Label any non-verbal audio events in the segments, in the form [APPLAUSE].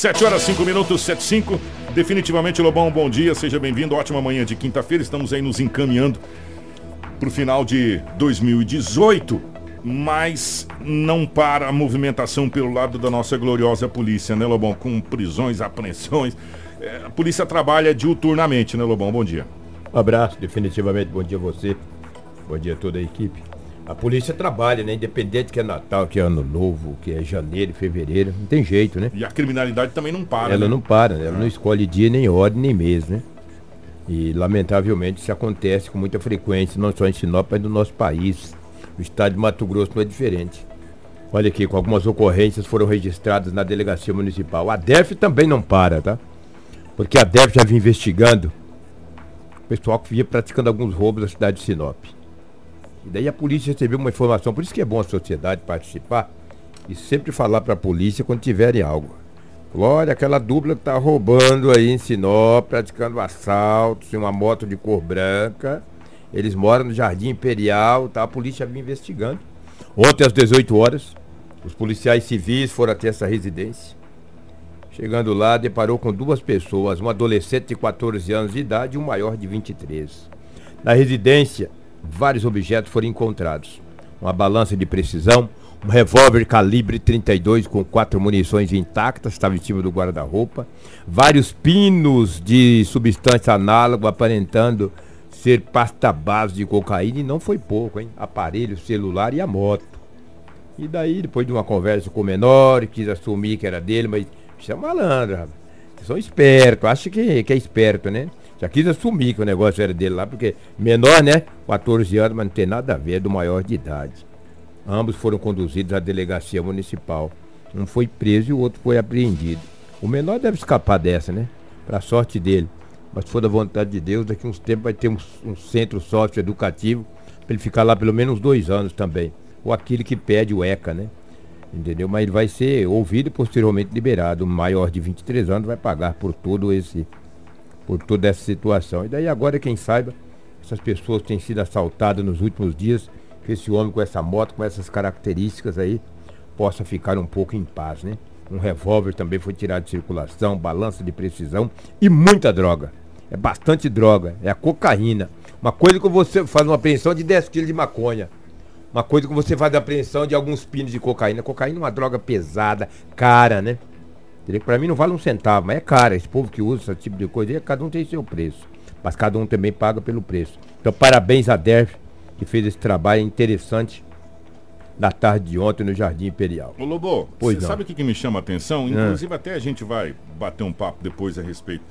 7 horas 5 minutos, 7 5. Definitivamente, Lobão, bom dia, seja bem-vindo. Ótima manhã de quinta-feira. Estamos aí nos encaminhando para o final de 2018, mas não para a movimentação pelo lado da nossa gloriosa polícia, né, Lobão? Com prisões, apreensões. É, a polícia trabalha diuturnamente, né, Lobão? Bom dia. Um abraço, definitivamente. Bom dia a você. Bom dia a toda a equipe. A polícia trabalha, né? Independente que é Natal, que é Ano Novo, que é janeiro, fevereiro, não tem jeito, né? E a criminalidade também não para. Ela né? não para, né? ela não escolhe dia, nem hora, nem mês, né? E lamentavelmente isso acontece com muita frequência, não só em Sinop, mas no nosso país. O estado de Mato Grosso não é diferente. Olha aqui, com algumas ocorrências foram registradas na delegacia municipal. A DEF também não para, tá? Porque a DEF já vinha investigando o pessoal que vinha praticando alguns roubos na cidade de Sinop. E daí a polícia recebeu uma informação, por isso que é bom a sociedade participar e sempre falar para a polícia quando tiverem algo. Olha, aquela dupla que tá roubando aí em Sinop, praticando assaltos em uma moto de cor branca. Eles moram no Jardim Imperial, tá? A polícia vinha investigando. Ontem às 18 horas, os policiais civis foram até essa residência. Chegando lá, deparou com duas pessoas, um adolescente de 14 anos de idade e um maior de 23. Na residência, vários objetos foram encontrados. Uma balança de precisão, um revólver calibre 32 com quatro munições intactas, estava em cima do guarda-roupa, vários pinos de substância análoga aparentando ser pasta base de cocaína e não foi pouco, hein? Aparelho celular e a moto. E daí, depois de uma conversa com o menor, quis assumir que era dele, mas isso é malandro, rapaz. São espertos, acho que, que é esperto, né? Já quis assumir que o negócio era dele lá, porque menor, né? 14 anos, mas não tem nada a ver, é do maior de idade. Ambos foram conduzidos à delegacia municipal. Um foi preso e o outro foi apreendido. O menor deve escapar dessa, né? Pra sorte dele. Mas se for da vontade de Deus, daqui uns tempos vai ter um, um centro sócio-educativo para ele ficar lá pelo menos dois anos também. Ou aquele que pede o ECA, né? Entendeu? Mas ele vai ser ouvido e posteriormente liberado. O maior de 23 anos vai pagar por todo esse por toda essa situação. E daí agora, quem saiba, essas pessoas têm sido assaltadas nos últimos dias, que esse homem com essa moto, com essas características aí, possa ficar um pouco em paz, né? Um revólver também foi tirado de circulação, balança de precisão e muita droga. É bastante droga, é a cocaína. Uma coisa que você faz uma apreensão de 10 quilos de maconha. Uma coisa que você faz a apreensão de alguns pinos de cocaína. Cocaína é uma droga pesada, cara, né? Entendeu? Pra mim não vale um centavo, mas é caro. Esse povo que usa esse tipo de coisa, cada um tem seu preço. Mas cada um também paga pelo preço. Então parabéns a DERF, que fez esse trabalho interessante na tarde de ontem no Jardim Imperial. Ô Lobo, você sabe o que, que, me chama a atenção? Ah. Inclusive até a gente vai bater um papo depois a respeito.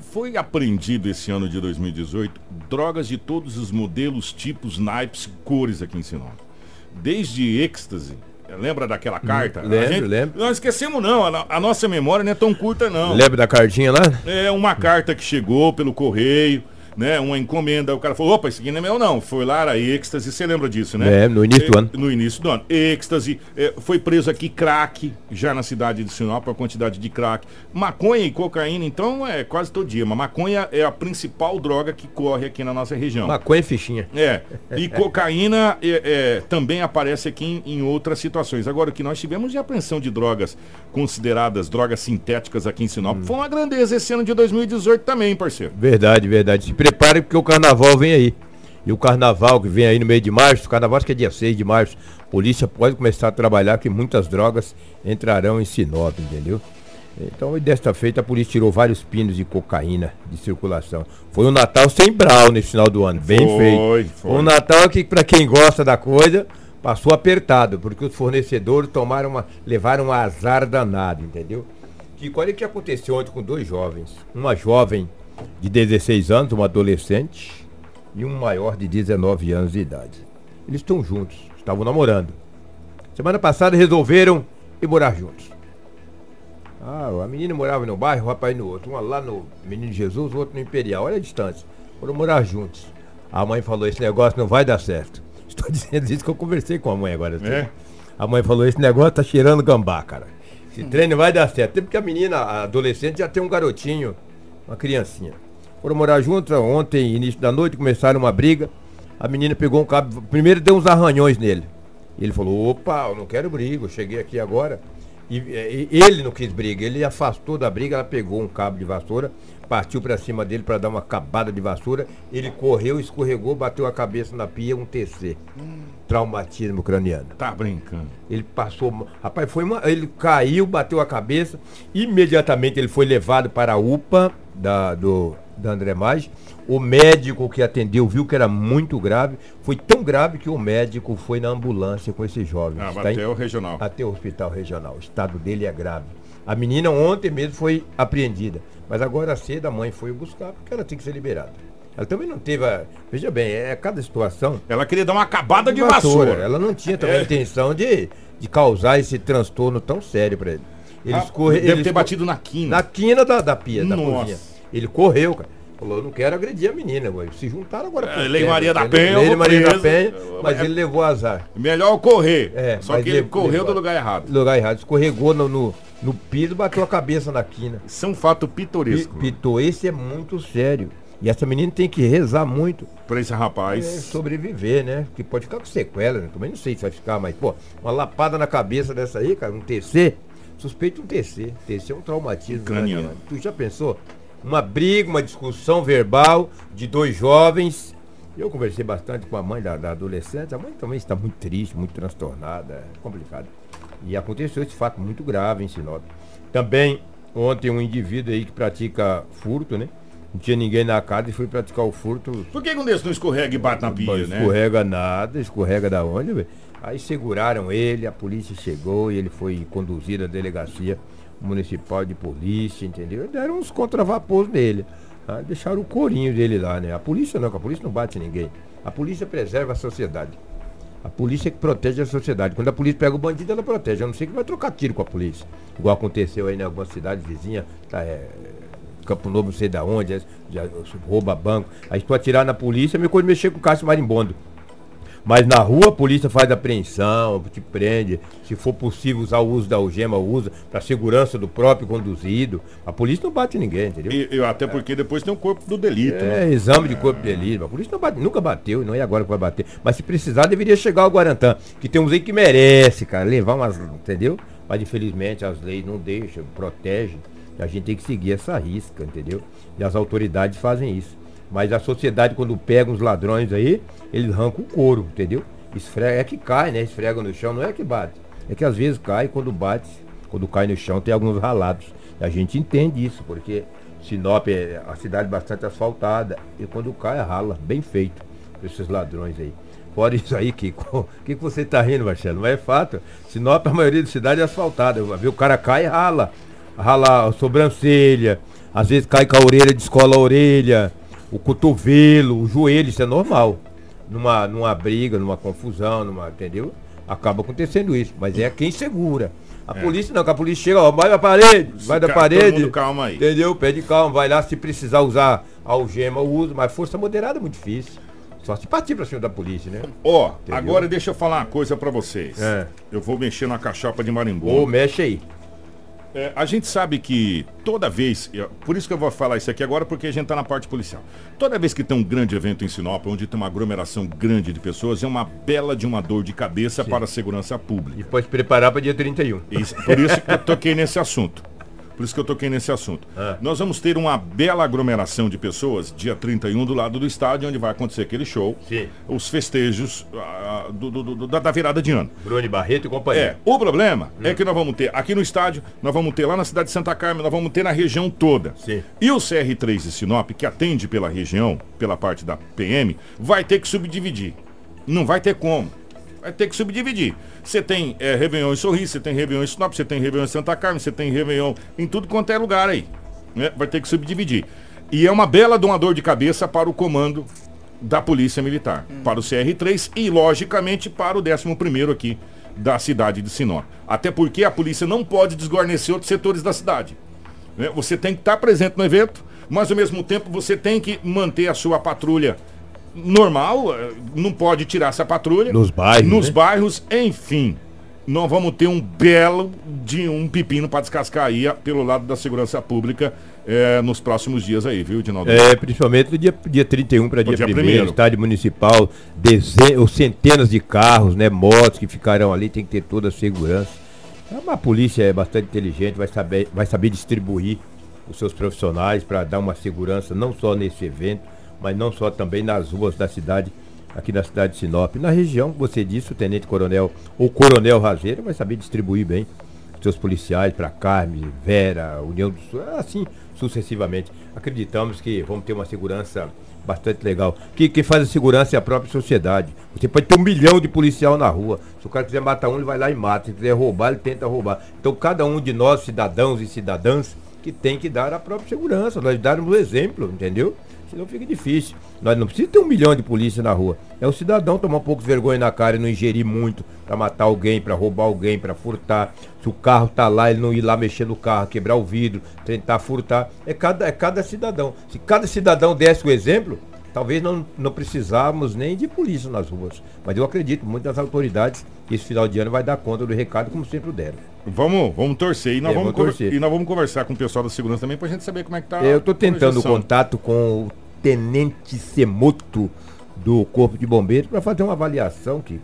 Foi apreendido esse ano de 2018 drogas de todos os modelos, tipos, naipes, cores aqui em Sinop. Desde êxtase, Lembra daquela carta? Lembro, gente, lembro. Não esquecemos não, a, a, nossa memória não é tão curta não. Lembra da cartinha lá? É, uma carta que chegou pelo correio, né, uma encomenda, o cara falou, opa, isso aqui não é meu não, foi lá a êxtase, você lembra disso, né? É, no início é, do ano. No início do ano. Êxtase, é, foi preso aqui crack, já na cidade de Sinop, a quantidade de crack. Maconha e cocaína, então, é quase todo dia, mas maconha é a principal droga que corre aqui na nossa região. Maconha e fichinha. É, e cocaína é, é, também aparece aqui em, em outras situações. Agora, o que nós tivemos de apreensão de drogas consideradas drogas sintéticas aqui em Sinop, hum. foi uma grandeza esse ano de 2018 também, parceiro. Verdade, verdade. Prepare porque o carnaval vem aí. E o carnaval que vem aí no meio de março, o carnaval acho que é dia 6 de março, a polícia pode começar a trabalhar que muitas drogas entrarão em Sinop, entendeu? Então, desta feita, a polícia tirou vários pinos de cocaína de circulação. Foi um Natal sem brau nesse final do ano, bem foi, feito. Foi. Um Natal que, para quem gosta da coisa, passou apertado, porque os fornecedores tomaram uma, levaram um azar danado, entendeu? Que olha o que aconteceu ontem com dois jovens. Uma jovem de 16 anos, um adolescente, e um maior de 19 anos de idade. Eles estão juntos, estavam namorando. Semana passada resolveram ir morar juntos. Ah, a menina morava no bairro, o rapaz no outro. Um lá no Menino Jesus, o outro no Imperial. Olha a distância. Foram morar juntos. A mãe falou: esse negócio não vai dar certo. [LAUGHS] Estou dizendo isso que eu conversei com a mãe agora. É? A mãe falou: esse negócio tá cheirando gambá, cara. Esse treino vai dar certo. Até porque a menina, a adolescente, já tem um garotinho uma criancinha. Foram morar juntos ontem, início da noite, começaram uma briga. A menina pegou um cabo, primeiro deu uns arranhões nele. Ele falou: opa, eu não quero briga, eu cheguei aqui agora. E, e, ele não quis briga, ele afastou da briga, ela pegou um cabo de vassoura, partiu para cima dele para dar uma cabada de vassoura, ele correu, escorregou, bateu a cabeça na pia, um TC. Hum. Traumatismo craniano. Tá brincando. Ele passou, rapaz, foi uma, ele caiu, bateu a cabeça, imediatamente ele foi levado para a UPA da, do, da André Mais. O médico que atendeu viu que era muito grave. Foi tão grave que o médico foi na ambulância com esse jovem. Ah, até em, o regional. Até o hospital regional. O estado dele é grave. A menina ontem mesmo foi apreendida. Mas agora cedo a mãe foi buscar porque ela tem que ser liberada. Ela também não teve. A... Veja bem, é cada situação. Ela queria dar uma acabada de, de vassoura. vassoura. Ela não tinha também é. a intenção de, de causar esse transtorno tão sério para ele. Ele ah, escorre, deve ele ter batido na quina. Na quina da, da pia, Nossa. da cozinha. Ele correu, cara. Falou, eu não quero agredir a menina, ué. Se juntaram agora. É, Lei Maria da Penha. Lei Maria da Penha, mas é, ele levou azar. Melhor correr. É, só que ele correu do lugar errado. Do lugar errado. Escorregou no, no, no piso bateu a cabeça na quina. Isso é um fato pitoresco. Pito, esse é muito sério. E essa menina tem que rezar muito. Pra esse rapaz. É, sobreviver, né? Que pode ficar com sequela, né? Também não sei se vai ficar, mas, pô, uma lapada na cabeça dessa aí, cara, um TC. Suspeito um TC. TC é um traumatismo. Craniano. Tu já pensou? uma briga, uma discussão verbal de dois jovens. Eu conversei bastante com a mãe da, da adolescente. A mãe também está muito triste, muito transtornada, é complicado. E aconteceu esse fato muito grave em Sinop. Também ontem um indivíduo aí que pratica furto, né? Não tinha ninguém na casa e foi praticar o furto. Por que um desses não escorrega e bate na pia, não né? Escorrega nada, escorrega da onde, velho? Aí seguraram ele, a polícia chegou e ele foi conduzido à delegacia municipal de polícia, entendeu? Deram uns contravapores nele. Tá? Deixaram o corinho dele lá, né? A polícia não, a polícia não bate ninguém. A polícia preserva a sociedade. A polícia é que protege a sociedade. Quando a polícia pega o bandido, ela protege. Eu não sei que vai trocar tiro com a polícia. Igual aconteceu aí em algumas cidades vizinhas, tá, é, Campo Novo, não sei da onde, já, rouba banco. Aí tu atirar na polícia, é me coisa mexer com o Cássio Marimbondo. Mas na rua a polícia faz apreensão, te prende. Se for possível usar o uso da algema, usa para segurança do próprio conduzido. A polícia não bate ninguém, entendeu? E, e até porque depois tem o corpo do delito. É, né? exame de corpo de delito. A polícia bate, nunca bateu, não é agora que vai bater. Mas se precisar, deveria chegar ao Guarantã. Que tem uns aí que merece, cara, levar umas. Entendeu? Mas infelizmente as leis não deixam, protegem. A gente tem que seguir essa risca, entendeu? E as autoridades fazem isso. Mas a sociedade, quando pega uns ladrões aí, eles arrancam o couro, entendeu? Esfrega, é que cai, né? Esfrega no chão, não é que bate. É que às vezes cai, quando bate, quando cai no chão, tem alguns ralados. A gente entende isso, porque Sinop é a cidade bastante asfaltada. E quando cai, rala, bem feito, esses ladrões aí. Fora isso aí, Kiko. [LAUGHS] O que, que você tá rindo, Marcelo? Não é fato. Sinop, a maioria da cidade é asfaltada. O cara cai e rala. Rala a sobrancelha. Às vezes cai com a orelha, descola a orelha o cotovelo, o joelho, isso é normal. Numa, numa briga, numa confusão, numa, entendeu? Acaba acontecendo isso, mas é quem segura. A é. polícia não, que a polícia chega, ó, vai da parede, se vai da parede. calma aí. Entendeu? Pede calma, vai lá, se precisar usar algema, usa, mas força moderada é muito difícil. Só se partir pra cima da polícia, né? Ó, oh, agora deixa eu falar uma coisa pra vocês. É. Eu vou mexer na cachapa de marimbondo. Ô, oh, mexe aí. É, a gente sabe que toda vez, por isso que eu vou falar isso aqui agora, porque a gente está na parte policial. Toda vez que tem um grande evento em Sinop, onde tem uma aglomeração grande de pessoas, é uma bela de uma dor de cabeça Sim. para a segurança pública. E pode preparar para dia 31. Isso, por isso que eu toquei nesse assunto. Por isso que eu toquei nesse assunto. Ah. Nós vamos ter uma bela aglomeração de pessoas dia 31 do lado do estádio, onde vai acontecer aquele show. Sim. Os festejos uh, do, do, do, da, da, virada de ano. Bruno Barreto e companhia. É. O problema hum. é que nós vamos ter aqui no estádio, nós vamos ter lá na cidade de Santa Carmen, nós vamos ter na região toda. Sim. E o CR3 de Sinop, que atende pela região, pela parte da PM, vai ter que subdividir. Não vai ter como vai ter que subdividir. Você tem é, Réveillon em Sorriso, você tem Réveillon em Sinop, você tem Réveillon em Santa Carmen, você tem Réveillon em tudo quanto é lugar aí. Né? Vai ter que subdividir. E é uma bela doador de cabeça para o comando da Polícia Militar, hum. para o CR3 e, logicamente, para o 11 aqui da cidade de Sinop. Até porque a polícia não pode desguarnecer outros setores da cidade. Né? Você tem que estar presente no evento, mas ao mesmo tempo você tem que manter a sua patrulha normal, eh, não pode tirar essa patrulha. Nos bairros. Nos né? bairros, enfim. Nós vamos ter um belo de um pepino para descascar aí pelo lado da segurança pública é, nos próximos dias aí, viu, Dinaldo? É, principalmente do dia, dia 31 para dia, dia 1 estádio municipal, dezenas, centenas de carros, né, motos que ficarão ali, tem que ter toda a segurança. A polícia é bastante inteligente, vai saber, vai saber distribuir os seus profissionais para dar uma segurança não só nesse evento, mas não só também nas ruas da cidade, aqui na cidade de Sinop. Na região, você disse, o Tenente Coronel ou Coronel Razeiro vai saber distribuir bem seus policiais para Carme, Vera, União do Sul, assim sucessivamente. Acreditamos que vamos ter uma segurança bastante legal. Que quem faz a segurança é a própria sociedade. Você pode ter um milhão de policial na rua. Se o cara quiser matar um, ele vai lá e mata. Se quiser roubar, ele tenta roubar. Então cada um de nós, cidadãos e cidadãs, que tem que dar a própria segurança, nós darmos o exemplo, entendeu? Senão fica difícil. Nós não precisamos ter um milhão de polícia na rua. É o cidadão tomar um pouco de vergonha na cara e não ingerir muito para matar alguém, para roubar alguém, para furtar. Se o carro tá lá, ele não ir lá mexer no carro, quebrar o vidro, tentar furtar. É cada, é cada cidadão. Se cada cidadão desse o exemplo, talvez não, não precisávamos nem de polícia nas ruas. Mas eu acredito muito nas autoridades esse final de ano vai dar conta do recado, como sempre deram. Vamos, vamos torcer. E nós, é, vamos, torcer. E nós vamos conversar com o pessoal da segurança também para a gente saber como é que tá. Eu estou tentando contato com o Tenente Semoto do Corpo de Bombeiros para fazer uma avaliação que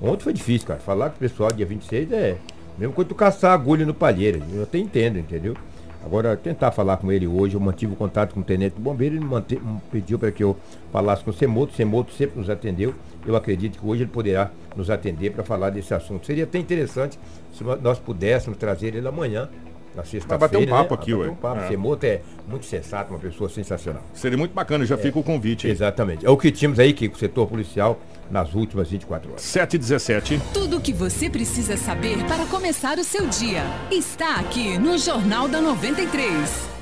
ontem foi difícil, cara. Falar com o pessoal dia 26 é mesmo quando tu caçar agulha no palheiro. Eu até entendo, entendeu? Agora, tentar falar com ele hoje, eu mantive o contato com o tenente bombeiro, ele mante, pediu para que eu falasse com o Semoto, o Semoto sempre nos atendeu. Eu acredito que hoje ele poderá nos atender para falar desse assunto. Seria até interessante se nós pudéssemos trazer ele amanhã na sexta-feira. bater um papo né? aqui, ué. Um papo. É. Semoto é muito sensato, uma pessoa sensacional. Seria muito bacana, já é. fica o convite. Aí. Exatamente. É o que tínhamos aí, que o setor policial nas últimas 24 horas. 7 e 17. Tudo o que você precisa saber para começar o seu dia está aqui no Jornal da 93.